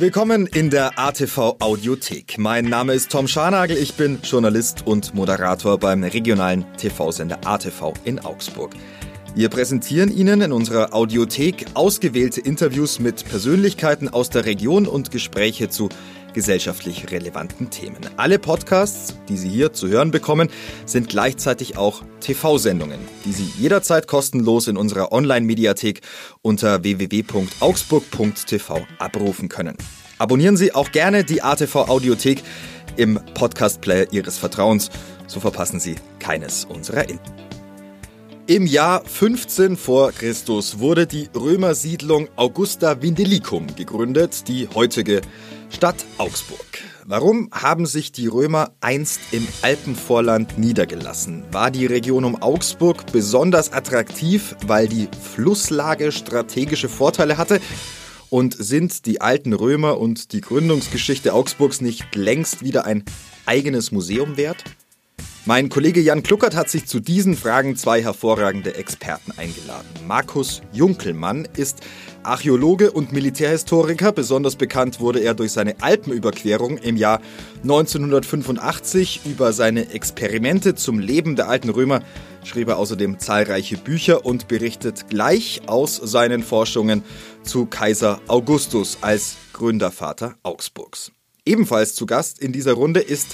Willkommen in der ATV Audiothek. Mein Name ist Tom Scharnagel, ich bin Journalist und Moderator beim regionalen TV-Sender ATV in Augsburg. Wir präsentieren Ihnen in unserer Audiothek ausgewählte Interviews mit Persönlichkeiten aus der Region und Gespräche zu gesellschaftlich relevanten Themen. Alle Podcasts, die Sie hier zu hören bekommen, sind gleichzeitig auch TV-Sendungen, die Sie jederzeit kostenlos in unserer Online-Mediathek unter www.augsburg.tv abrufen können. Abonnieren Sie auch gerne die ATV Audiothek im Podcast-Player Ihres Vertrauens, so verpassen Sie keines unserer In. Im Jahr 15 vor Christus wurde die Römersiedlung Augusta Vindelicum gegründet, die heutige Stadt Augsburg. Warum haben sich die Römer einst im Alpenvorland niedergelassen? War die Region um Augsburg besonders attraktiv, weil die Flusslage strategische Vorteile hatte? Und sind die alten Römer und die Gründungsgeschichte Augsburgs nicht längst wieder ein eigenes Museum wert? Mein Kollege Jan Kluckert hat sich zu diesen Fragen zwei hervorragende Experten eingeladen. Markus Junkelmann ist Archäologe und Militärhistoriker. Besonders bekannt wurde er durch seine Alpenüberquerung im Jahr 1985. Über seine Experimente zum Leben der alten Römer schrieb er außerdem zahlreiche Bücher und berichtet gleich aus seinen Forschungen zu Kaiser Augustus als Gründervater Augsburgs. Ebenfalls zu Gast in dieser Runde ist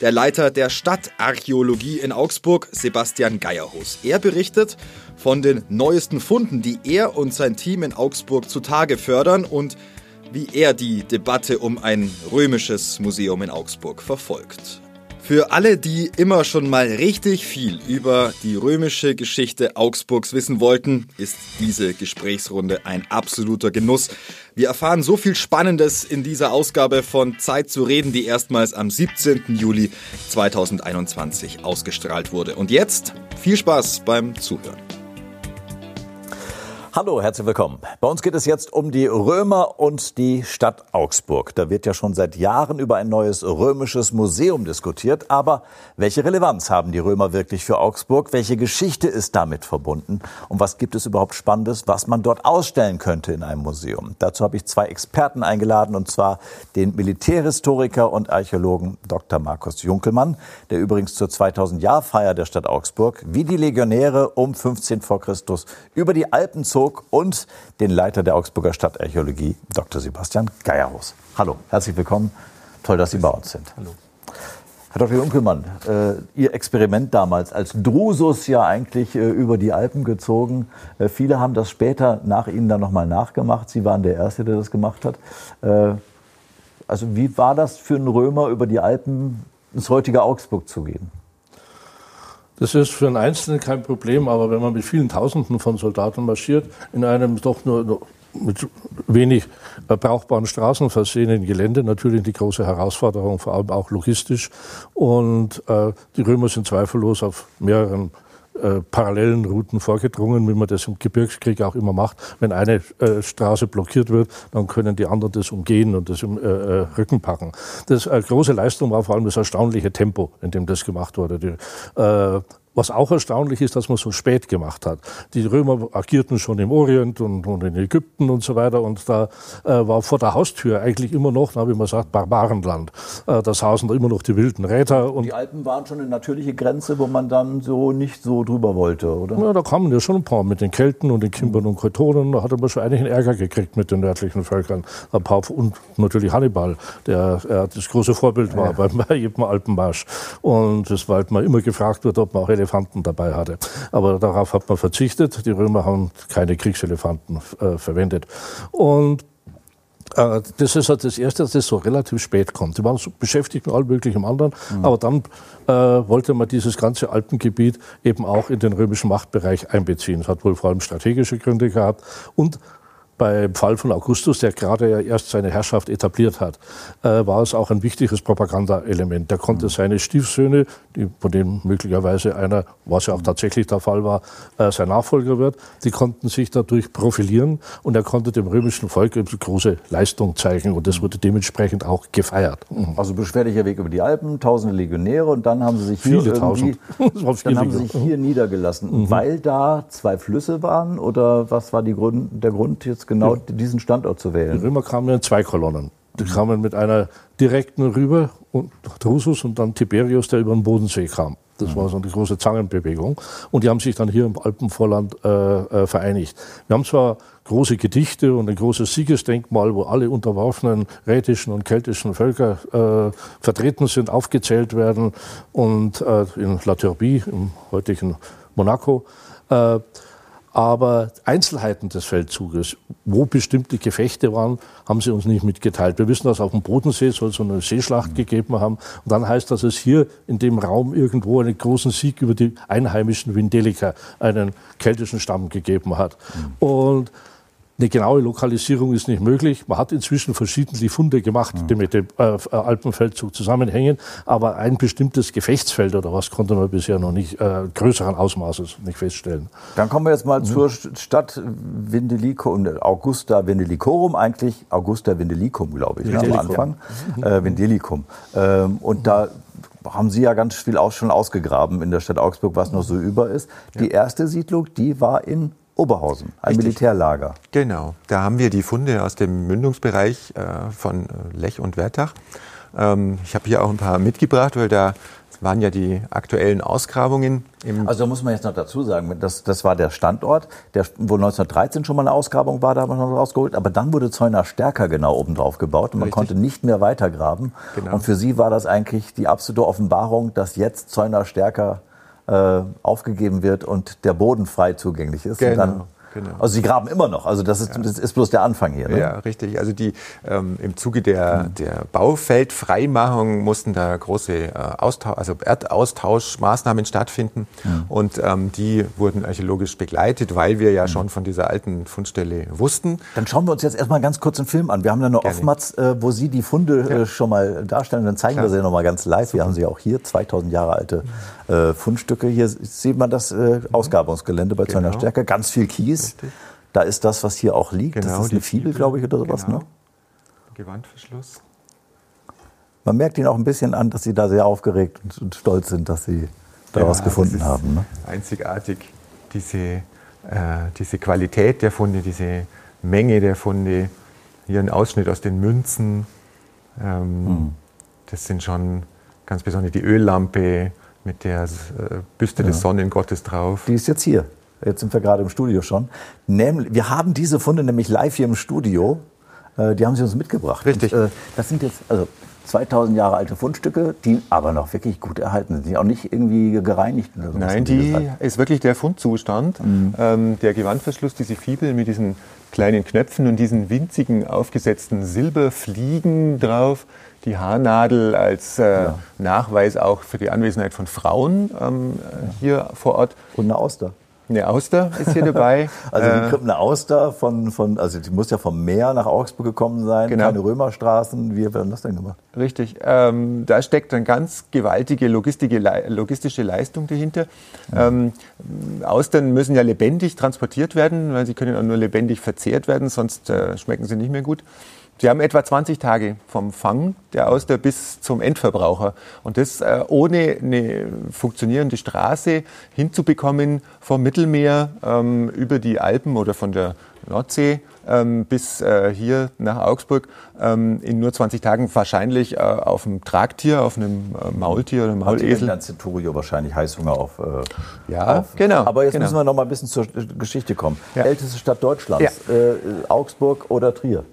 der Leiter der Stadtarchäologie in Augsburg, Sebastian Geierhus. Er berichtet von den neuesten Funden, die er und sein Team in Augsburg zutage fördern und wie er die Debatte um ein römisches Museum in Augsburg verfolgt. Für alle, die immer schon mal richtig viel über die römische Geschichte Augsburgs wissen wollten, ist diese Gesprächsrunde ein absoluter Genuss. Wir erfahren so viel Spannendes in dieser Ausgabe von Zeit zu reden, die erstmals am 17. Juli 2021 ausgestrahlt wurde. Und jetzt viel Spaß beim Zuhören. Hallo, herzlich willkommen. Bei uns geht es jetzt um die Römer und die Stadt Augsburg. Da wird ja schon seit Jahren über ein neues römisches Museum diskutiert. Aber welche Relevanz haben die Römer wirklich für Augsburg? Welche Geschichte ist damit verbunden? Und was gibt es überhaupt Spannendes, was man dort ausstellen könnte in einem Museum? Dazu habe ich zwei Experten eingeladen, und zwar den Militärhistoriker und Archäologen Dr. Markus Junkelmann, der übrigens zur 2000-Jahr-Feier der Stadt Augsburg wie die Legionäre um 15 vor Christus über die Alpen zog Augsburg und den Leiter der Augsburger Stadtarchäologie, Dr. Sebastian Geierhaus. Hallo, herzlich willkommen. Toll, dass Sie bei uns sind. Hallo. Herr Dr. Junkelmann, äh, Ihr Experiment damals als Drusus ja eigentlich äh, über die Alpen gezogen. Äh, viele haben das später nach Ihnen dann nochmal nachgemacht. Sie waren der Erste, der das gemacht hat. Äh, also wie war das für einen Römer, über die Alpen ins heutige Augsburg zu gehen? Das ist für einen Einzelnen kein Problem, aber wenn man mit vielen Tausenden von Soldaten marschiert, in einem doch nur mit wenig brauchbaren Straßen versehenen Gelände natürlich die große Herausforderung, vor allem auch logistisch. Und äh, die Römer sind zweifellos auf mehreren äh, parallelen Routen vorgedrungen, wie man das im Gebirgskrieg auch immer macht. Wenn eine äh, Straße blockiert wird, dann können die anderen das umgehen und das im äh, äh Rücken packen. Das äh, große Leistung war vor allem das erstaunliche Tempo, in dem das gemacht wurde. Die, äh, was auch erstaunlich ist, dass man so spät gemacht hat. Die Römer agierten schon im Orient und, und in Ägypten und so weiter. Und da äh, war vor der Haustür eigentlich immer noch, wie man sagt, Barbarenland. Äh, da saßen da immer noch die wilden Räter. Und die Alpen waren schon eine natürliche Grenze, wo man dann so nicht so drüber wollte, oder? Ja, da kamen ja schon ein paar mit den Kelten und den Kimbern und Keutonen. Da hatte man schon einigen Ärger gekriegt mit den nördlichen Völkern. Ein paar, und natürlich Hannibal, der äh, das große Vorbild war ja. bei jedem Alpenmarsch. Und das, weil man immer gefragt wird, ob man auch Elefanten dabei hatte. Aber darauf hat man verzichtet. Die Römer haben keine Kriegselefanten äh, verwendet. Und äh, das ist halt das Erste, dass das so relativ spät kommt. Die waren so beschäftigt mit allem möglichen anderen, mhm. aber dann äh, wollte man dieses ganze Alpengebiet eben auch in den römischen Machtbereich einbeziehen. Das hat wohl vor allem strategische Gründe gehabt und beim Fall von Augustus, der gerade ja erst seine Herrschaft etabliert hat, äh, war es auch ein wichtiges Propagandaelement. Der konnte mhm. seine Stiefsöhne, die, von denen möglicherweise einer, was ja auch tatsächlich der Fall war, äh, sein Nachfolger wird, die konnten sich dadurch profilieren und er konnte dem römischen Volk große Leistung zeigen und das mhm. wurde dementsprechend auch gefeiert. Mhm. Also beschwerlicher Weg über die Alpen, tausende Legionäre und dann haben sie sich hier Viele tausend. dann haben sie sich hier niedergelassen, mhm. weil da zwei Flüsse waren oder was war Grund, der Grund jetzt genau ja. diesen Standort zu wählen. Die Römer kamen in zwei Kolonnen. Die kamen mit einer direkten rüber, und Drusus und dann Tiberius, der über den Bodensee kam. Das war so eine große Zangenbewegung. Und die haben sich dann hier im Alpenvorland äh, äh, vereinigt. Wir haben zwar große Gedichte und ein großes Siegesdenkmal, wo alle unterworfenen rätischen und keltischen Völker äh, vertreten sind, aufgezählt werden. Und äh, in La Turbie, im heutigen Monaco. Äh, aber Einzelheiten des Feldzuges, wo bestimmte Gefechte waren, haben sie uns nicht mitgeteilt. Wir wissen, dass auf dem Bodensee soll es so eine Seeschlacht mhm. gegeben haben. Und dann heißt, dass es hier in dem Raum irgendwo einen großen Sieg über die einheimischen Windeliker, einen keltischen Stamm gegeben hat. Mhm. Und eine genaue Lokalisierung ist nicht möglich. Man hat inzwischen verschiedene Funde gemacht, die mit dem äh, Alpenfeldzug zusammenhängen, aber ein bestimmtes Gefechtsfeld oder was konnte man bisher noch nicht äh, größeren Ausmaßes nicht feststellen. Dann kommen wir jetzt mal mhm. zur Stadt Vindelikum, Augusta Vindelicorum eigentlich, Augusta Vindelicum, glaube ich, ne, am Anfang. Äh, Vindelicum. Ähm, und da haben Sie ja ganz viel auch schon ausgegraben in der Stadt Augsburg, was noch so über ist. Die erste Siedlung, die war in Oberhausen, ein Richtig. Militärlager. Genau, da haben wir die Funde aus dem Mündungsbereich äh, von äh, Lech und Wertach. Ähm, ich habe hier auch ein paar mitgebracht, weil da waren ja die aktuellen Ausgrabungen. also muss man jetzt noch dazu sagen, das, das war der Standort, der, wo 1913 schon mal eine Ausgrabung war, da haben wir noch rausgeholt. Aber dann wurde Zeuner stärker genau oben drauf gebaut und man Richtig. konnte nicht mehr weitergraben. Genau. Und für Sie war das eigentlich die absolute Offenbarung, dass jetzt Zeuner stärker äh, aufgegeben wird und der Boden frei zugänglich ist. Genau. Genau. Also sie graben immer noch. Also das ist, ja. das ist bloß der Anfang hier. Ne? Ja, richtig. Also die ähm, im Zuge der, mhm. der Baufeldfreimachung mussten da große äh, Austausch, also Erdaustauschmaßnahmen stattfinden. Mhm. Und ähm, die wurden archäologisch begleitet, weil wir ja mhm. schon von dieser alten Fundstelle wussten. Dann schauen wir uns jetzt erstmal ganz kurz einen Film an. Wir haben da eine Offmatz, äh, wo Sie die Funde äh, ja. schon mal darstellen. Dann zeigen Klar. wir sie nochmal ganz live. Wir haben sie auch hier, 2000 Jahre alte äh, Fundstücke. Hier sieht man das äh, Ausgrabungsgelände bei genau. Stärke. Ganz viel Kies. Richtig. Da ist das, was hier auch liegt. Genau, das ist eine Fibel, glaube ich, oder sowas. Genau. Ne? Gewandverschluss. Man merkt Ihnen auch ein bisschen an, dass Sie da sehr aufgeregt und, stolz sind, dass Sie da ja, was gefunden haben. Ne? Einzigartig, diese, äh, diese Qualität der Funde, diese Menge der Funde. Hier ein Ausschnitt aus den Münzen. Ähm, mhm. Das sind schon ganz besonders die Öllampe mit der äh, Büste ja. des Sonnengottes drauf. Die ist jetzt hier. Jetzt sind wir gerade im Studio schon. Nämlich, wir haben diese Funde nämlich live hier im Studio. Äh, die haben sie uns mitgebracht. Richtig. Und, äh, das sind jetzt also 2000 Jahre alte Fundstücke, die aber noch wirklich gut erhalten sind. Die auch nicht irgendwie gereinigt oder so. Nein, die ist wirklich der Fundzustand. Mhm. Ähm, der Gewandverschluss, diese Fibel mit diesen kleinen Knöpfen und diesen winzigen aufgesetzten Silberfliegen drauf. Die Haarnadel als äh, ja. Nachweis auch für die Anwesenheit von Frauen ähm, ja. hier vor Ort. Und eine Auster. Eine Auster ist hier dabei. also äh, eine Auster von, von, also die muss ja vom Meer nach Augsburg gekommen sein, genau. keine Römerstraßen. Wie werden das denn gemacht? Richtig. Ähm, da steckt eine ganz gewaltige logistische Leistung dahinter. Ähm, Austern müssen ja lebendig transportiert werden, weil sie können auch nur lebendig verzehrt werden, sonst äh, schmecken sie nicht mehr gut. Sie haben etwa 20 Tage vom Fang der Auster bis zum Endverbraucher. Und das äh, ohne eine funktionierende Straße hinzubekommen vom Mittelmeer ähm, über die Alpen oder von der Nordsee ähm, bis äh, hier nach Augsburg ähm, in nur 20 Tagen wahrscheinlich äh, auf einem Tragtier, auf einem äh, Maultier oder Maulesel. Hat Centurio wahrscheinlich Heißhunger auf. Äh, ja, auf. genau. Aber jetzt genau. müssen wir noch mal ein bisschen zur Geschichte kommen. Ja. Älteste Stadt Deutschlands, ja. Äh, Augsburg oder Trier?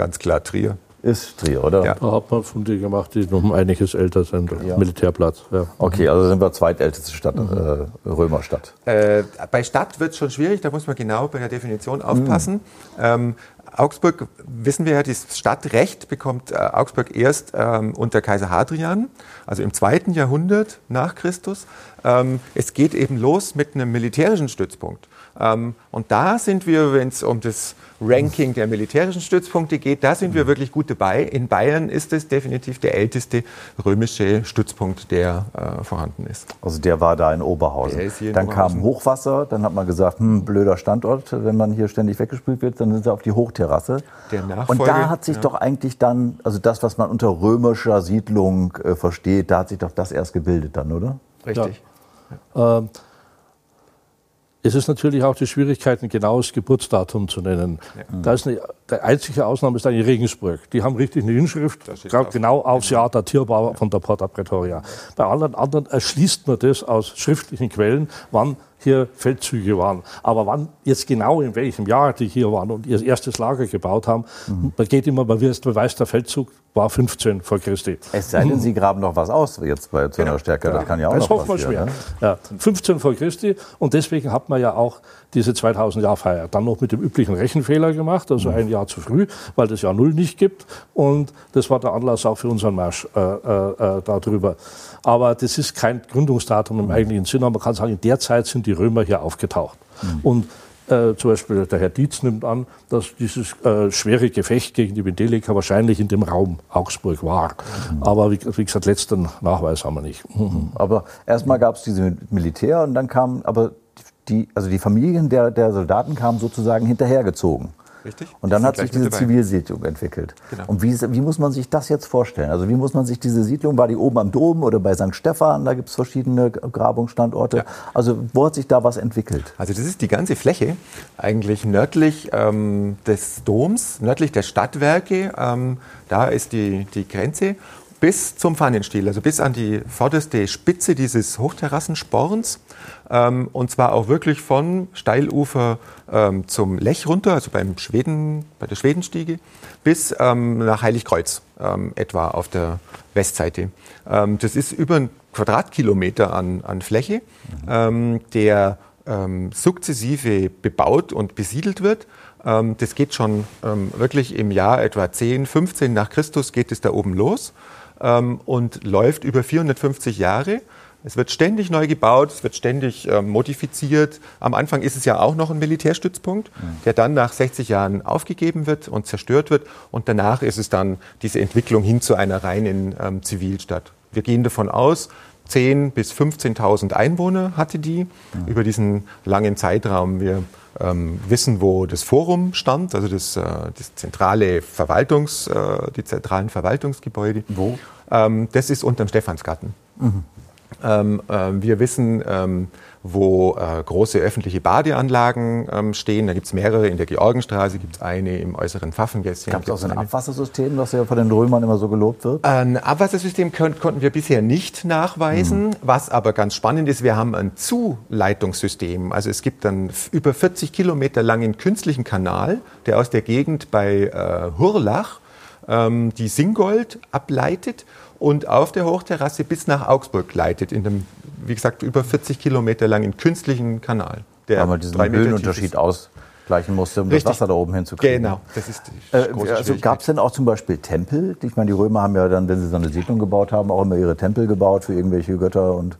Ganz klar Trier. Ist Trier, oder? Ja. Da hat man Funde gemacht, die noch um einiges älter sind. Ja. Militärplatz. Ja. Okay, also sind wir zweitälteste Stadt, mhm. äh, Römerstadt. Äh, bei Stadt wird es schon schwierig, da muss man genau bei der Definition aufpassen. Mhm. Ähm, Augsburg, wissen wir ja, das Stadtrecht bekommt äh, Augsburg erst ähm, unter Kaiser Hadrian, also im zweiten Jahrhundert nach Christus. Ähm, es geht eben los mit einem militärischen Stützpunkt. Ähm, und da sind wir, wenn es um das Ranking der militärischen Stützpunkte geht, da sind wir wirklich gut dabei. In Bayern ist es definitiv der älteste römische Stützpunkt, der äh, vorhanden ist. Also der war da in Oberhausen. In dann Oberhausen. kam Hochwasser, dann hat man gesagt, hm, blöder Standort, wenn man hier ständig weggespült wird, dann sind sie auf die Hochterrasse. Der Und da hat sich ja. doch eigentlich dann, also das, was man unter römischer Siedlung äh, versteht, da hat sich doch das erst gebildet dann, oder? Richtig. Ja. Ähm, es ist natürlich auch die Schwierigkeit, ein genaues Geburtsdatum zu nennen. Ja. Da ist eine, die einzige Ausnahme ist eigentlich Regensburg. Die haben richtig eine Inschrift, genau aufs Jahr datierbar von der Porta Pretoria. Bei allen anderen erschließt man das aus schriftlichen Quellen, wann hier Feldzüge waren. Aber wann jetzt genau in welchem Jahr die hier waren und ihr erstes Lager gebaut haben, mhm. man geht immer, man weiß, der Feldzug war 15 vor Christi. Es sei denn, Sie graben noch was aus jetzt bei zu einer. Stärke. Ja. Das kann ja auch das noch passieren. Man schwer. Ne? Ja. 15 vor Christi und deswegen hat man ja auch diese 2000 Jahr Feier dann noch mit dem üblichen Rechenfehler gemacht, also mhm. ein Jahr zu früh, weil das Jahr Null nicht gibt und das war der Anlass auch für unseren Marsch äh, äh, äh darüber. Aber das ist kein Gründungsdatum im mhm. eigentlichen Sinne. Man kann sagen, in der Zeit sind die Römer hier aufgetaucht. Mhm. Und äh, zum Beispiel der Herr Dietz nimmt an, dass dieses äh, schwere Gefecht gegen die Vendelika wahrscheinlich in dem Raum Augsburg war. Mhm. Aber wie, wie, gesagt, letzten Nachweis haben wir nicht. Mhm. Aber erstmal gab es diese Militär und dann kamen aber die, also die Familien der, der Soldaten kamen sozusagen hinterhergezogen. Richtig. Und dann hat sich diese Zivilsiedlung entwickelt. Genau. Und wie, wie, muss man sich das jetzt vorstellen? Also wie muss man sich diese Siedlung, war die oben am Dom oder bei St. Stephan, da gibt es verschiedene Grabungsstandorte. Ja. Also wo hat sich da was entwickelt? Also das ist die ganze Fläche, eigentlich nördlich ähm, des Doms, nördlich der Stadtwerke. Ähm, da ist die, die Grenze bis zum Pfannenstiel, also bis an die vorderste Spitze dieses Hochterrassensporns. Ähm, und zwar auch wirklich von Steilufer ähm, zum Lech runter, also beim Schweden, bei der Schwedenstiege, bis ähm, nach Heiligkreuz ähm, etwa auf der Westseite. Ähm, das ist über ein Quadratkilometer an, an Fläche, mhm. der sukzessive bebaut und besiedelt wird. das geht schon wirklich im Jahr etwa 10, 15 nach Christus geht es da oben los und läuft über 450 Jahre. Es wird ständig neu gebaut, es wird ständig äh, modifiziert. Am Anfang ist es ja auch noch ein Militärstützpunkt, mhm. der dann nach 60 Jahren aufgegeben wird und zerstört wird. Und danach ist es dann diese Entwicklung hin zu einer reinen ähm, Zivilstadt. Wir gehen davon aus, 10.000 bis 15.000 Einwohner hatte die mhm. über diesen langen Zeitraum. Wir ähm, wissen, wo das Forum stand, also das, äh, das zentrale Verwaltungs, äh, die zentralen Verwaltungsgebäude. Wo? Ähm, das ist unterm Stephansgarten. Mhm. Ähm, äh, wir wissen, ähm, wo äh, große öffentliche Badeanlagen ähm, stehen. Da gibt es mehrere. In der Georgenstraße gibt es eine, im äußeren Pfaffengässchen. Gab es auch so ein Abwassersystem, das ja von den Römern immer so gelobt wird? Ein Abwassersystem könnt, konnten wir bisher nicht nachweisen. Mhm. Was aber ganz spannend ist, wir haben ein Zuleitungssystem. Also es gibt einen über 40 Kilometer langen künstlichen Kanal, der aus der Gegend bei äh, Hurlach ähm, die Singold ableitet und auf der Hochterrasse bis nach Augsburg leitet, in einem, wie gesagt, über 40 Kilometer langen künstlichen Kanal. Der Weil man diesen Höhenunterschied ausgleichen musste, um Richtig. das Wasser da oben hinzukriegen. Genau, das ist die äh, Also gab es denn auch zum Beispiel Tempel? Ich meine, die Römer haben ja dann, wenn sie so eine Siedlung gebaut haben, auch immer ihre Tempel gebaut für irgendwelche Götter und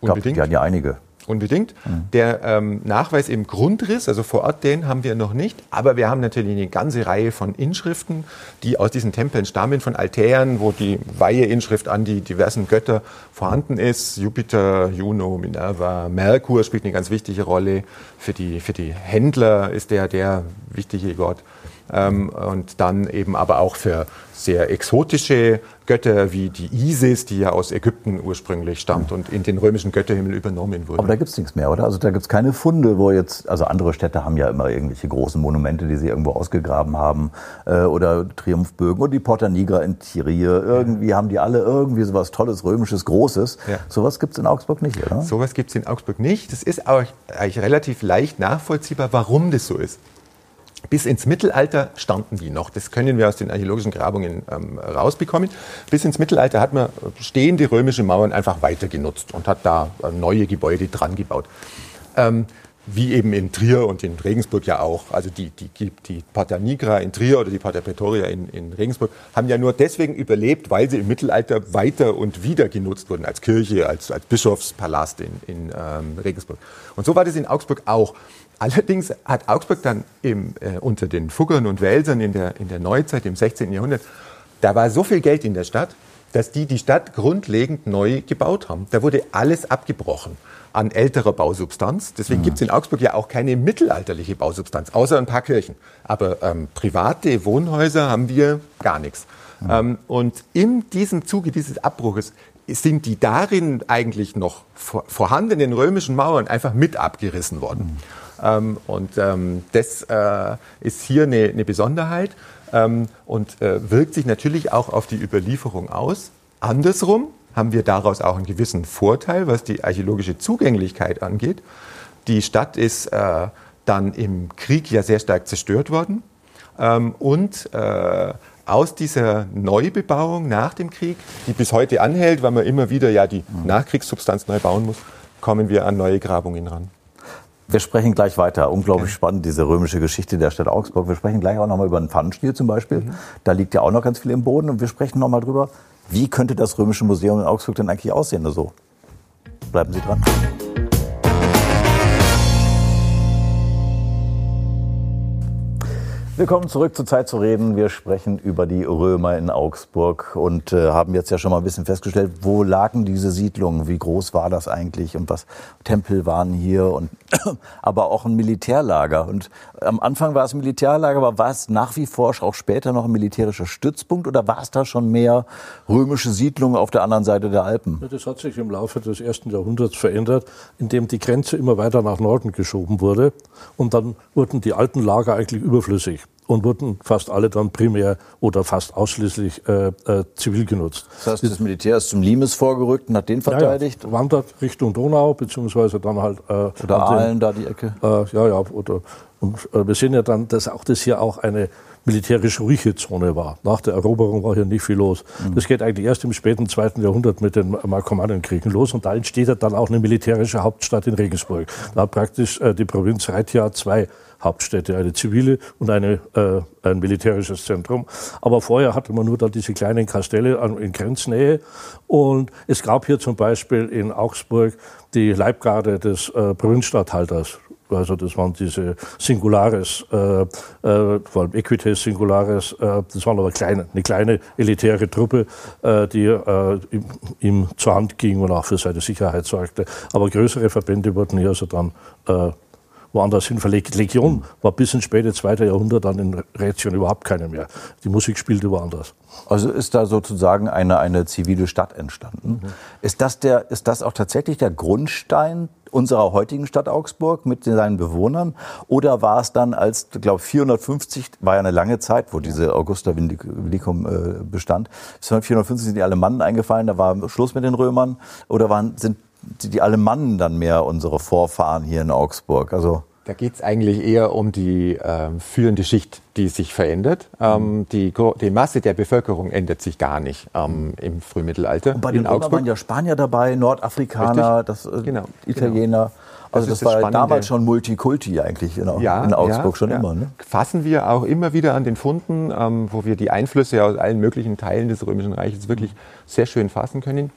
Unbedingt. Glaub, die hatten ja einige. Unbedingt. Mhm. Der ähm, Nachweis im Grundriss, also vor Ort, den haben wir noch nicht. Aber wir haben natürlich eine ganze Reihe von Inschriften, die aus diesen Tempeln stammen, von Altären, wo die Weihe-Inschrift an die diversen Götter vorhanden ist. Jupiter, Juno, Minerva, Merkur spielt eine ganz wichtige Rolle. Für die, für die Händler ist der der wichtige Gott. Ähm, und dann eben aber auch für sehr exotische Götter wie die Isis, die ja aus Ägypten ursprünglich stammt und in den römischen Götterhimmel übernommen wurde. Aber da gibt es nichts mehr, oder? Also da gibt es keine Funde, wo jetzt, also andere Städte haben ja immer irgendwelche großen Monumente, die sie irgendwo ausgegraben haben, äh, oder Triumphbögen und die Porta Nigra in Tyrie. Irgendwie haben die alle irgendwie so was Tolles, Römisches, Großes. Ja. Sowas gibt es in Augsburg nicht, oder? Sowas gibt es in Augsburg nicht. Das ist auch eigentlich relativ leicht nachvollziehbar, warum das so ist. Bis ins Mittelalter standen die noch. Das können wir aus den archäologischen Grabungen ähm, rausbekommen. Bis ins Mittelalter hat man stehende römische Mauern einfach weiter genutzt und hat da äh, neue Gebäude dran gebaut. Ähm, wie eben in Trier und in Regensburg ja auch. Also die, die, die Pater Nigra in Trier oder die Pater Pretoria in, in Regensburg haben ja nur deswegen überlebt, weil sie im Mittelalter weiter und wieder genutzt wurden als Kirche, als, als Bischofspalast in, in ähm, Regensburg. Und so war das in Augsburg auch. Allerdings hat Augsburg dann im, äh, unter den Fuggern und Welsern in der, in der Neuzeit, im 16. Jahrhundert, da war so viel Geld in der Stadt, dass die die Stadt grundlegend neu gebaut haben. Da wurde alles abgebrochen an älterer Bausubstanz. Deswegen mhm. gibt es in Augsburg ja auch keine mittelalterliche Bausubstanz, außer ein paar Kirchen. Aber ähm, private Wohnhäuser haben wir gar nichts. Mhm. Ähm, und in diesem Zuge dieses Abbruches sind die darin eigentlich noch vorhandenen römischen Mauern einfach mit abgerissen worden. Mhm. Ähm, und ähm, das äh, ist hier eine, eine Besonderheit ähm, und äh, wirkt sich natürlich auch auf die Überlieferung aus. Andersrum haben wir daraus auch einen gewissen Vorteil, was die archäologische Zugänglichkeit angeht. Die Stadt ist äh, dann im Krieg ja sehr stark zerstört worden und aus dieser Neubebauung nach dem Krieg, die bis heute anhält, weil man immer wieder ja die Nachkriegssubstanz neu bauen muss, kommen wir an neue Grabungen ran. Wir sprechen gleich weiter. Unglaublich spannend, diese römische Geschichte der Stadt Augsburg. Wir sprechen gleich auch nochmal über den Pfannenstiel zum Beispiel. Mhm. Da liegt ja auch noch ganz viel im Boden. Und wir sprechen nochmal drüber, wie könnte das römische Museum in Augsburg denn eigentlich aussehen? So, also, bleiben Sie dran. Willkommen zurück zur Zeit zu reden. Wir sprechen über die Römer in Augsburg und äh, haben jetzt ja schon mal ein bisschen festgestellt, wo lagen diese Siedlungen, wie groß war das eigentlich und was Tempel waren hier und aber auch ein Militärlager. Und am Anfang war es ein Militärlager, aber war es nach wie vor auch später noch ein militärischer Stützpunkt oder war es da schon mehr römische Siedlungen auf der anderen Seite der Alpen? Das hat sich im Laufe des ersten Jahrhunderts verändert, indem die Grenze immer weiter nach Norden geschoben wurde und dann wurden die alten Lager eigentlich überflüssig und wurden fast alle dann primär oder fast ausschließlich äh, äh, zivil genutzt. Das heißt, das Militär ist zum Limes vorgerückt und hat den verteidigt? Ja, ja, wandert Richtung Donau, beziehungsweise dann halt... Äh, oder Aalen, da die Ecke? Äh, ja, ja. Oder, und äh, wir sehen ja dann, dass auch das hier auch eine militärisch ruhige Zone war. Nach der Eroberung war hier nicht viel los. Mhm. Das geht eigentlich erst im späten zweiten Jahrhundert mit den Markomannenkriegen los und da entsteht dann auch eine militärische Hauptstadt in Regensburg. Da hat praktisch äh, die Provinz Raetia zwei Hauptstädte, eine zivile und eine, äh, ein militärisches Zentrum. Aber vorher hatte man nur da diese kleinen Kastelle in Grenznähe. Und es gab hier zum Beispiel in Augsburg die Leibgarde des äh, Provinzstatthalters. Also das waren diese Singulares, äh, äh, vor allem Equites Singulares, äh, das waren aber kleine, eine kleine elitäre Truppe, äh, die äh, ihm, ihm, zur Hand ging und auch für seine Sicherheit sorgte. Aber größere Verbände wurden hier also dann äh, woanders hin verlegt. Legion war bis ins späte zweite Jahrhundert dann in Rätien überhaupt keine mehr. Die Musik spielte woanders. Also ist da sozusagen eine, eine zivile Stadt entstanden. Mhm. Ist, das der, ist das auch tatsächlich der Grundstein unserer heutigen Stadt Augsburg mit seinen Bewohnern? Oder war es dann als, glaube 450, war ja eine lange Zeit, wo diese Augusta Vindicum äh, bestand. 450 sind die Alemannen eingefallen, da war Schluss mit den Römern. Oder waren, sind die Alemannen dann mehr unsere Vorfahren hier in Augsburg? Also da geht es eigentlich eher um die äh, führende Schicht, die sich verändert. Ähm, mhm. die, die, Masse der Bevölkerung ändert sich gar nicht ähm, im Frühmittelalter. Und bei den in Augsburg waren ja Spanier dabei, Nordafrikaner, das, äh, genau, Italiener. Genau. Also das, das war Spannende. damals schon Multikulti eigentlich in, ja, in Augsburg ja, schon ja. immer. Ne? Fassen wir auch immer wieder an den Funden, ähm, wo wir die Einflüsse aus allen möglichen Teilen des Römischen Reiches wirklich sehr schön fassen können.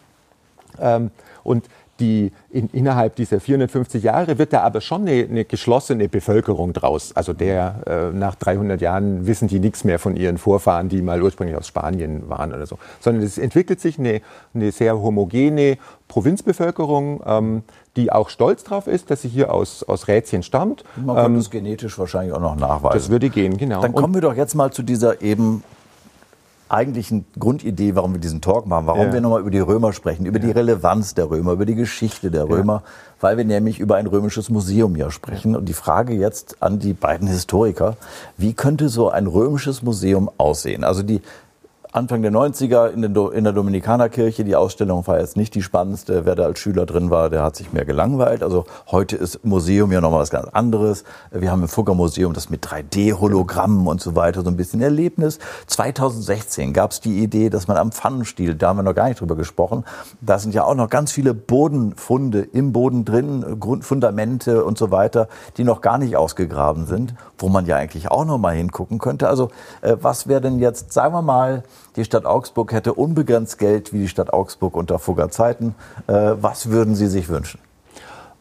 Ähm, und die in, innerhalb dieser 450 Jahre wird da aber schon eine, eine geschlossene Bevölkerung draus. Also der äh, nach 300 Jahren wissen die nichts mehr von ihren Vorfahren, die mal ursprünglich aus Spanien waren oder so, sondern es entwickelt sich eine, eine sehr homogene Provinzbevölkerung, ähm, die auch stolz darauf ist, dass sie hier aus, aus Rätien stammt. Man kann ähm, das genetisch wahrscheinlich auch noch nachweisen. Das würde gehen, genau. Dann kommen wir doch jetzt mal zu dieser eben eigentlichen Grundidee, warum wir diesen Talk machen, warum ja. wir nochmal über die Römer sprechen, über ja. die Relevanz der Römer, über die Geschichte der Römer, ja. weil wir nämlich über ein römisches Museum ja sprechen. Und die Frage jetzt an die beiden Historiker, wie könnte so ein römisches Museum aussehen? Also die Anfang der 90er in, in, der Dominikanerkirche. Die Ausstellung war jetzt nicht die spannendste. Wer da als Schüler drin war, der hat sich mehr gelangweilt. Also heute ist Museum ja nochmal was ganz anderes. Wir haben im Fugger Museum das mit 3D-Hologrammen und so weiter, so ein bisschen Erlebnis. 2016 gab es die Idee, dass man am Pfannenstiel, da haben wir noch gar nicht drüber gesprochen, da sind ja auch noch ganz viele Bodenfunde im Boden drin, Grundfundamente und so weiter, die noch gar nicht ausgegraben sind, wo man ja eigentlich auch noch mal hingucken könnte. Also äh, was wäre denn jetzt, sagen wir mal, die Stadt Augsburg hätte unbegrenzt Geld wie die Stadt Augsburg unter Fugger Zeiten. Äh, was würden Sie sich wünschen?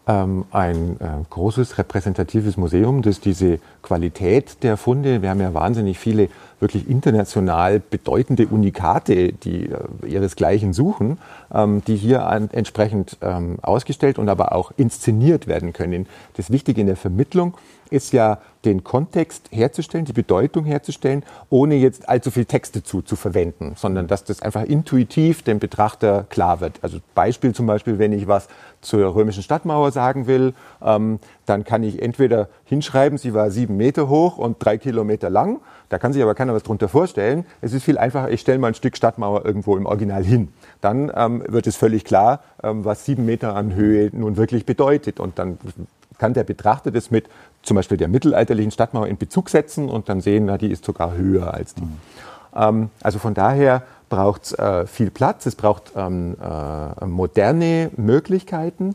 Ähm, ein äh, großes repräsentatives Museum, das diese Qualität der Funde, wir haben ja wahnsinnig viele wirklich international bedeutende Unikate, die äh, ihresgleichen suchen, ähm, die hier entsprechend ähm, ausgestellt und aber auch inszeniert werden können. Das Wichtige in der Vermittlung ist ja den Kontext herzustellen, die Bedeutung herzustellen, ohne jetzt allzu viel Texte zu, zu verwenden, sondern dass das einfach intuitiv dem Betrachter klar wird. Also Beispiel zum Beispiel, wenn ich was zur römischen Stadtmauer sagen will, ähm, dann kann ich entweder hinschreiben, sie war sieben Meter hoch und drei Kilometer lang. Da kann sich aber keiner was drunter vorstellen. Es ist viel einfacher, ich stelle mal ein Stück Stadtmauer irgendwo im Original hin. Dann ähm, wird es völlig klar, ähm, was sieben Meter an Höhe nun wirklich bedeutet. Und dann kann der Betrachter das mit zum Beispiel der mittelalterlichen Stadtmauer in Bezug setzen und dann sehen, na, die ist sogar höher als die. Mhm. Ähm, also von daher braucht es äh, viel Platz, es braucht ähm, äh, moderne Möglichkeiten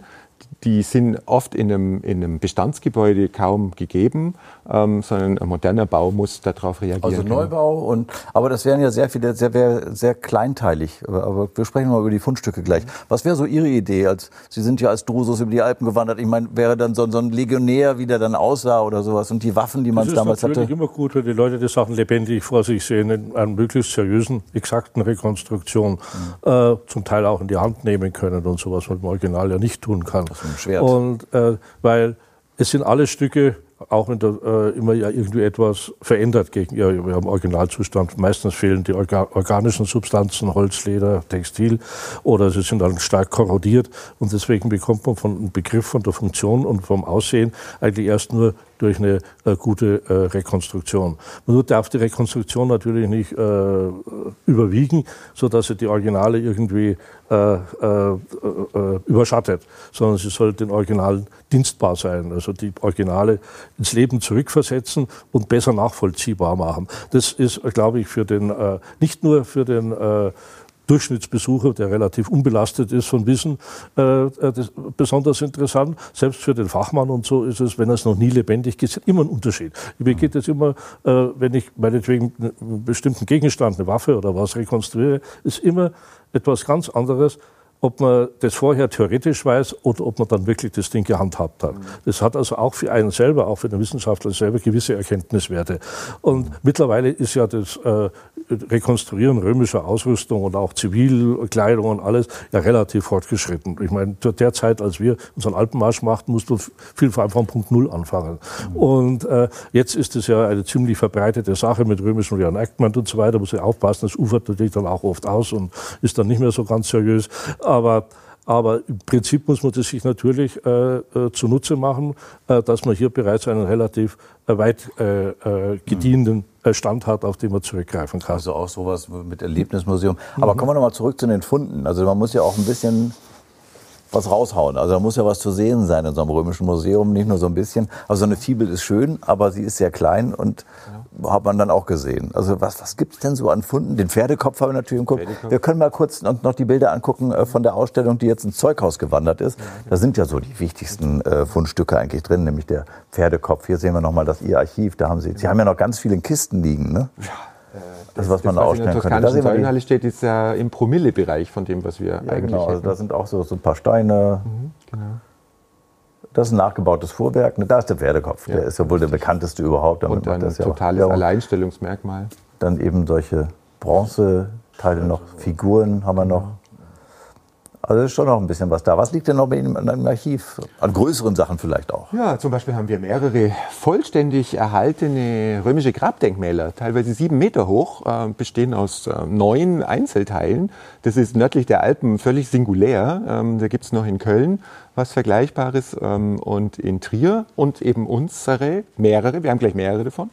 die sind oft in einem, in einem Bestandsgebäude kaum gegeben, ähm, sondern ein moderner Bau muss darauf reagieren. Also Neubau und aber das wären ja sehr viele, sehr, sehr, sehr kleinteilig. Aber, aber wir sprechen mal über die Fundstücke gleich. Was wäre so Ihre Idee? Als Sie sind ja als Drusus über die Alpen gewandert. Ich meine, wäre dann so, so, ein Legionär, wie der dann aussah oder sowas und die Waffen, die man damals hatte. Das ist immer gut, wenn die Leute die Sachen lebendig vor sich sehen, in einer möglichst seriösen, exakten Rekonstruktion, mhm. äh, zum Teil auch in die Hand nehmen können und sowas, was man im Original ja nicht tun kann. Schwert. Und äh, weil es sind alle Stücke auch wenn da äh, immer ja irgendwie etwas verändert gegen ja, wir haben Originalzustand. Meistens fehlen die orga organischen Substanzen, Holz, Leder, Textil oder sie sind dann stark korrodiert und deswegen bekommt man von einem Begriff von der Funktion und vom Aussehen eigentlich erst nur durch eine äh, gute äh, Rekonstruktion. Man darf die Rekonstruktion natürlich nicht äh, überwiegen, so dass sie die Originale irgendwie äh, äh, überschattet, sondern sie soll den Originalen dienstbar sein, also die Originale ins Leben zurückversetzen und besser nachvollziehbar machen. Das ist, glaube ich, für den, äh, nicht nur für den äh, Durchschnittsbesucher, der relativ unbelastet ist von Wissen, äh, äh besonders interessant. Selbst für den Fachmann und so ist es, wenn er es noch nie lebendig gesehen immer ein Unterschied. Mir geht es immer, äh, wenn ich meinetwegen einen bestimmten Gegenstand, eine Waffe oder was rekonstruiere, ist immer etwas ganz anderes, ob man das vorher theoretisch weiß oder ob man dann wirklich das Ding gehandhabt hat. Das hat also auch für einen selber, auch für den Wissenschaftler selber gewisse Erkenntniswerte. Und mittlerweile ist ja das äh, Rekonstruieren römischer Ausrüstung und auch Zivilkleidung und alles ja relativ fortgeschritten. Ich meine, zu der Zeit, als wir unseren Alpenmarsch machten, musst du viel vor allem von Punkt Null anfangen. Und äh, jetzt ist es ja eine ziemlich verbreitete Sache mit römischem Reenactment und so weiter. Muss ich aufpassen, das ufert natürlich dann auch oft aus und ist dann nicht mehr so ganz seriös. Aber aber im Prinzip muss man das sich natürlich äh, äh, zunutze machen, äh, dass man hier bereits einen relativ äh, weit äh, äh, gedienten Stand hat, auf den man zurückgreifen kann. Also auch sowas mit Erlebnismuseum. Aber mhm. kommen wir nochmal zurück zu den Funden. Also man muss ja auch ein bisschen was raushauen. Also da muss ja was zu sehen sein in so einem römischen Museum, nicht nur so ein bisschen. Also so eine Fibel ist schön, aber sie ist sehr klein und ja. Hat man dann auch gesehen. Also was, was gibt's denn so an Funden? Den Pferdekopf haben wir natürlich im Kopf. Wir können mal kurz noch die Bilder angucken äh, von der Ausstellung, die jetzt ins Zeughaus gewandert ist. Da sind ja so die wichtigsten äh, Fundstücke eigentlich drin, nämlich der Pferdekopf. Hier sehen wir nochmal das Ihr Archiv. Da haben Sie, Sie haben ja noch ganz viele Kisten liegen, ne? Ja das, was man das, was ausstellen in der toskanischen Säulenhalle steht, ist ja im Promillebereich von dem, was wir ja, eigentlich genau. Also da sind auch so, so ein paar Steine. Mhm, genau. Das ist ein nachgebautes Fuhrwerk. Da ist der Pferdekopf. Ja, der ist ja wohl der bekannteste überhaupt. Damit Und ein das totales ja Alleinstellungsmerkmal. Dann eben solche Bronzeteile noch, Figuren haben wir noch. Also ist schon noch ein bisschen was da. Was liegt denn noch bei Ihnen im Archiv? An größeren Sachen vielleicht auch? Ja, zum Beispiel haben wir mehrere vollständig erhaltene römische Grabdenkmäler, teilweise sieben Meter hoch, äh, bestehen aus äh, neun Einzelteilen. Das ist nördlich der Alpen völlig singulär. Ähm, da gibt es noch in Köln was Vergleichbares ähm, und in Trier und eben unsere, mehrere, wir haben gleich mehrere davon.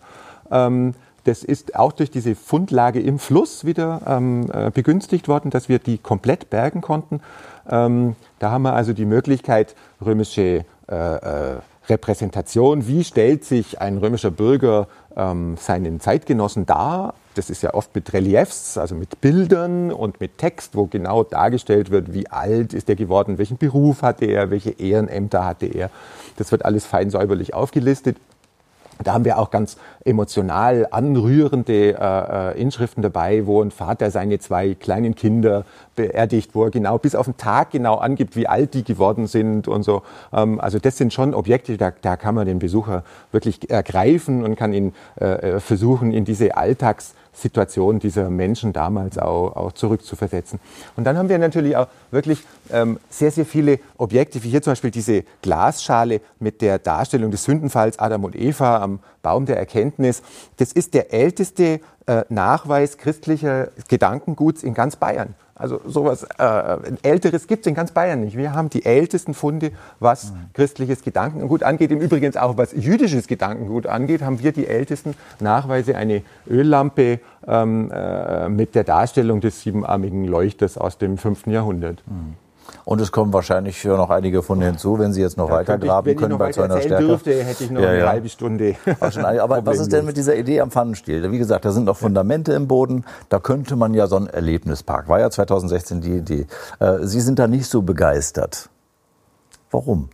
Ähm, das ist auch durch diese Fundlage im Fluss wieder ähm, äh, begünstigt worden, dass wir die komplett bergen konnten. Ähm, da haben wir also die Möglichkeit, römische äh, äh, Repräsentation, wie stellt sich ein römischer Bürger ähm, seinen Zeitgenossen dar. Das ist ja oft mit Reliefs, also mit Bildern und mit Text, wo genau dargestellt wird, wie alt ist er geworden, welchen Beruf hatte er, welche Ehrenämter hatte er. Das wird alles fein säuberlich aufgelistet. Da haben wir auch ganz emotional anrührende äh, äh, Inschriften dabei, wo ein Vater seine zwei kleinen Kinder beerdigt, wo er genau bis auf den Tag genau angibt, wie alt die geworden sind und so. Ähm, also das sind schon Objekte, da, da kann man den Besucher wirklich ergreifen und kann ihn äh, äh versuchen, in diese Alltags Situation dieser Menschen damals auch, auch zurückzuversetzen. Und dann haben wir natürlich auch wirklich ähm, sehr, sehr viele Objekte, wie hier zum Beispiel diese Glasschale mit der Darstellung des Sündenfalls Adam und Eva am Baum der Erkenntnis. Das ist der älteste äh, Nachweis christlicher Gedankenguts in ganz Bayern. Also sowas äh, Älteres gibt es in ganz Bayern nicht. Wir haben die ältesten Funde, was mhm. christliches Gedankengut angeht. Im Übrigen auch was jüdisches Gedankengut angeht, haben wir die ältesten Nachweise. Eine Öllampe ähm, äh, mit der Darstellung des siebenarmigen Leuchters aus dem 5. Jahrhundert. Mhm. Und es kommen wahrscheinlich noch einige Funde hinzu, wenn Sie jetzt noch ja, weiter graben können bei so einer Stärke. dürfte, hätte ich noch ja, eine halbe Stunde. Aber was ist denn mit dieser Idee am Pfannenstiel? Wie gesagt, da sind noch Fundamente im Boden. Da könnte man ja so einen Erlebnispark. War ja 2016 die Idee. Äh, Sie sind da nicht so begeistert. Warum?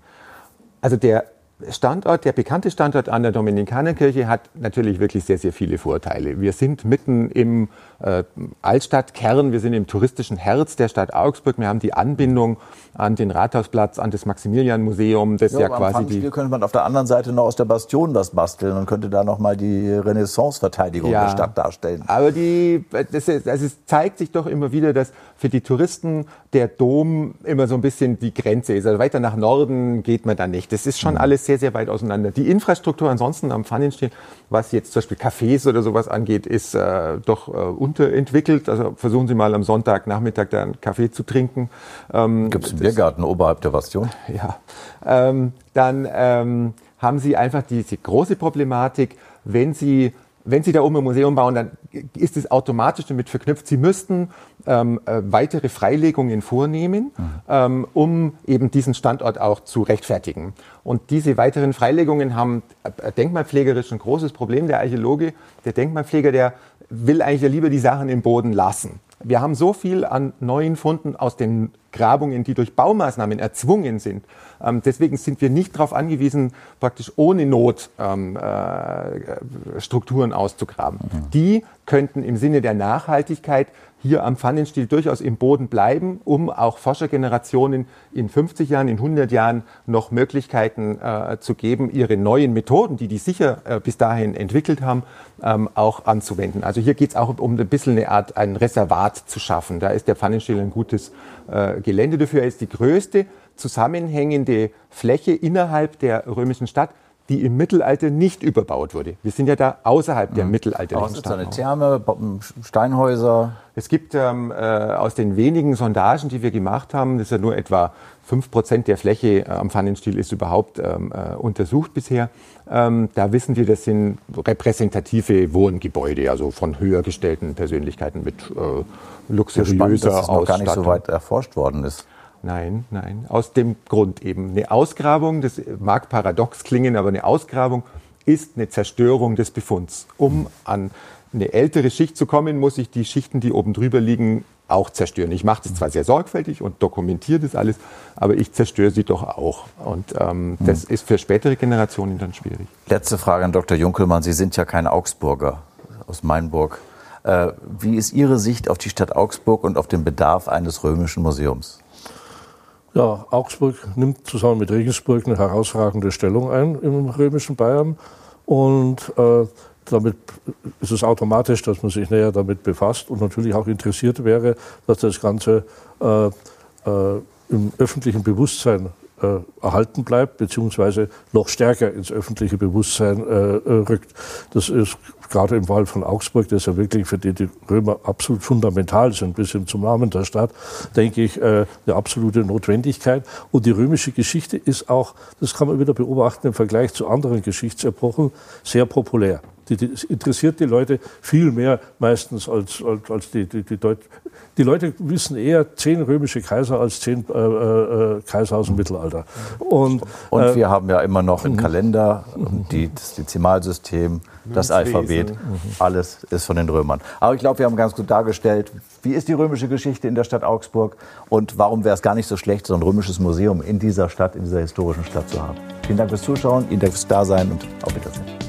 Also der Standort, der bekannte Standort an der Dominikanerkirche hat natürlich wirklich sehr, sehr viele Vorteile. Wir sind mitten im äh, Altstadtkern, wir sind im touristischen Herz der Stadt Augsburg. Wir haben die Anbindung an den Rathausplatz, an das Maximilianmuseum, das ja, ja quasi die. könnte man auf der anderen Seite noch aus der Bastion was basteln und könnte da noch mal die Renaissance-Verteidigung ja, der Stadt darstellen. Aber die, das, ist, also es zeigt sich doch immer wieder, dass für die Touristen der Dom immer so ein bisschen die Grenze ist. Also weiter nach Norden geht man da nicht. Das ist schon mhm. alles sehr, sehr weit auseinander. Die Infrastruktur ansonsten am Pfannenstiel, was jetzt zum Beispiel Cafés oder sowas angeht, ist äh, doch äh, unterentwickelt. Also versuchen Sie mal am Sonntagnachmittag da einen Kaffee zu trinken. Ähm, Gibt es einen Biergarten oberhalb der Bastion? Ja. Ähm, dann ähm, haben Sie einfach diese große Problematik, wenn Sie wenn Sie da oben ein Museum bauen, dann ist es automatisch damit verknüpft, Sie müssten ähm, äh, weitere Freilegungen vornehmen, mhm. ähm, um eben diesen Standort auch zu rechtfertigen. Und diese weiteren Freilegungen haben äh, denkmalpflegerisch ein großes Problem. Der Archäologe, der Denkmalpfleger, der will eigentlich ja lieber die Sachen im Boden lassen. Wir haben so viel an neuen Funden aus den Grabungen, die durch Baumaßnahmen erzwungen sind. Ähm, deswegen sind wir nicht darauf angewiesen, praktisch ohne Not ähm, äh, Strukturen auszugraben. Mhm. Die könnten im Sinne der Nachhaltigkeit hier am Pfannenstiel durchaus im Boden bleiben, um auch Forschergenerationen in 50 Jahren, in 100 Jahren noch Möglichkeiten äh, zu geben, ihre neuen Methoden, die die sicher äh, bis dahin entwickelt haben, ähm, auch anzuwenden. Also hier geht es auch um ein bisschen eine Art, ein Reservat zu schaffen. Da ist der Pfannenstiel ein gutes äh, Gelände dafür. Er ist die größte zusammenhängende Fläche innerhalb der römischen Stadt die im Mittelalter nicht überbaut wurde. Wir sind ja da außerhalb der mhm. mittelalterlichen Stadt. eine Therme, Steinhäuser. Es gibt ähm, äh, aus den wenigen Sondagen, die wir gemacht haben, das ist ja nur etwa 5% der Fläche äh, am Pfannenstiel ist überhaupt ähm, äh, untersucht bisher. Ähm, da wissen wir, das sind repräsentative Wohngebäude, also von höher gestellten Persönlichkeiten mit äh, luxuriöser spannend, dass es noch gar nicht so weit erforscht worden ist. Nein, nein. Aus dem Grund eben. Eine Ausgrabung, das mag paradox klingen, aber eine Ausgrabung ist eine Zerstörung des Befunds. Um an eine ältere Schicht zu kommen, muss ich die Schichten, die oben drüber liegen, auch zerstören. Ich mache das zwar sehr sorgfältig und dokumentiere das alles, aber ich zerstöre sie doch auch. Und ähm, das ist für spätere Generationen dann schwierig. Letzte Frage an Dr. Junkelmann. Sie sind ja kein Augsburger aus Mainburg. Äh, wie ist Ihre Sicht auf die Stadt Augsburg und auf den Bedarf eines römischen Museums? Ja, Augsburg nimmt zusammen mit Regensburg eine herausragende Stellung ein im römischen Bayern und äh, damit ist es automatisch, dass man sich näher damit befasst und natürlich auch interessiert wäre, dass das Ganze äh, äh, im öffentlichen Bewusstsein äh, erhalten bleibt, beziehungsweise noch stärker ins öffentliche Bewusstsein äh, äh, rückt. Das ist gerade im Fall von Augsburg, das ja wirklich für die, die Römer absolut fundamental sind, bis hin zum Namen der Stadt, denke ich, äh, eine absolute Notwendigkeit. Und die römische Geschichte ist auch, das kann man wieder beobachten im Vergleich zu anderen Geschichtsepochen, sehr populär. Die, die, interessiert die Leute viel mehr meistens als, als, als die, die, die Deut Die Leute wissen eher zehn römische Kaiser als zehn äh, äh, Kaiser aus dem Mittelalter. Und, und äh, wir haben ja immer noch einen mhm. Kalender, die, das Dezimalsystem, das Alphabet. Mhm. Alles ist von den Römern. Aber ich glaube, wir haben ganz gut dargestellt, wie ist die römische Geschichte in der Stadt Augsburg und warum wäre es gar nicht so schlecht, so ein römisches Museum in dieser Stadt, in dieser historischen Stadt zu haben. Vielen Dank fürs Zuschauen, Ihnen Dank fürs Dasein und auf Wiedersehen.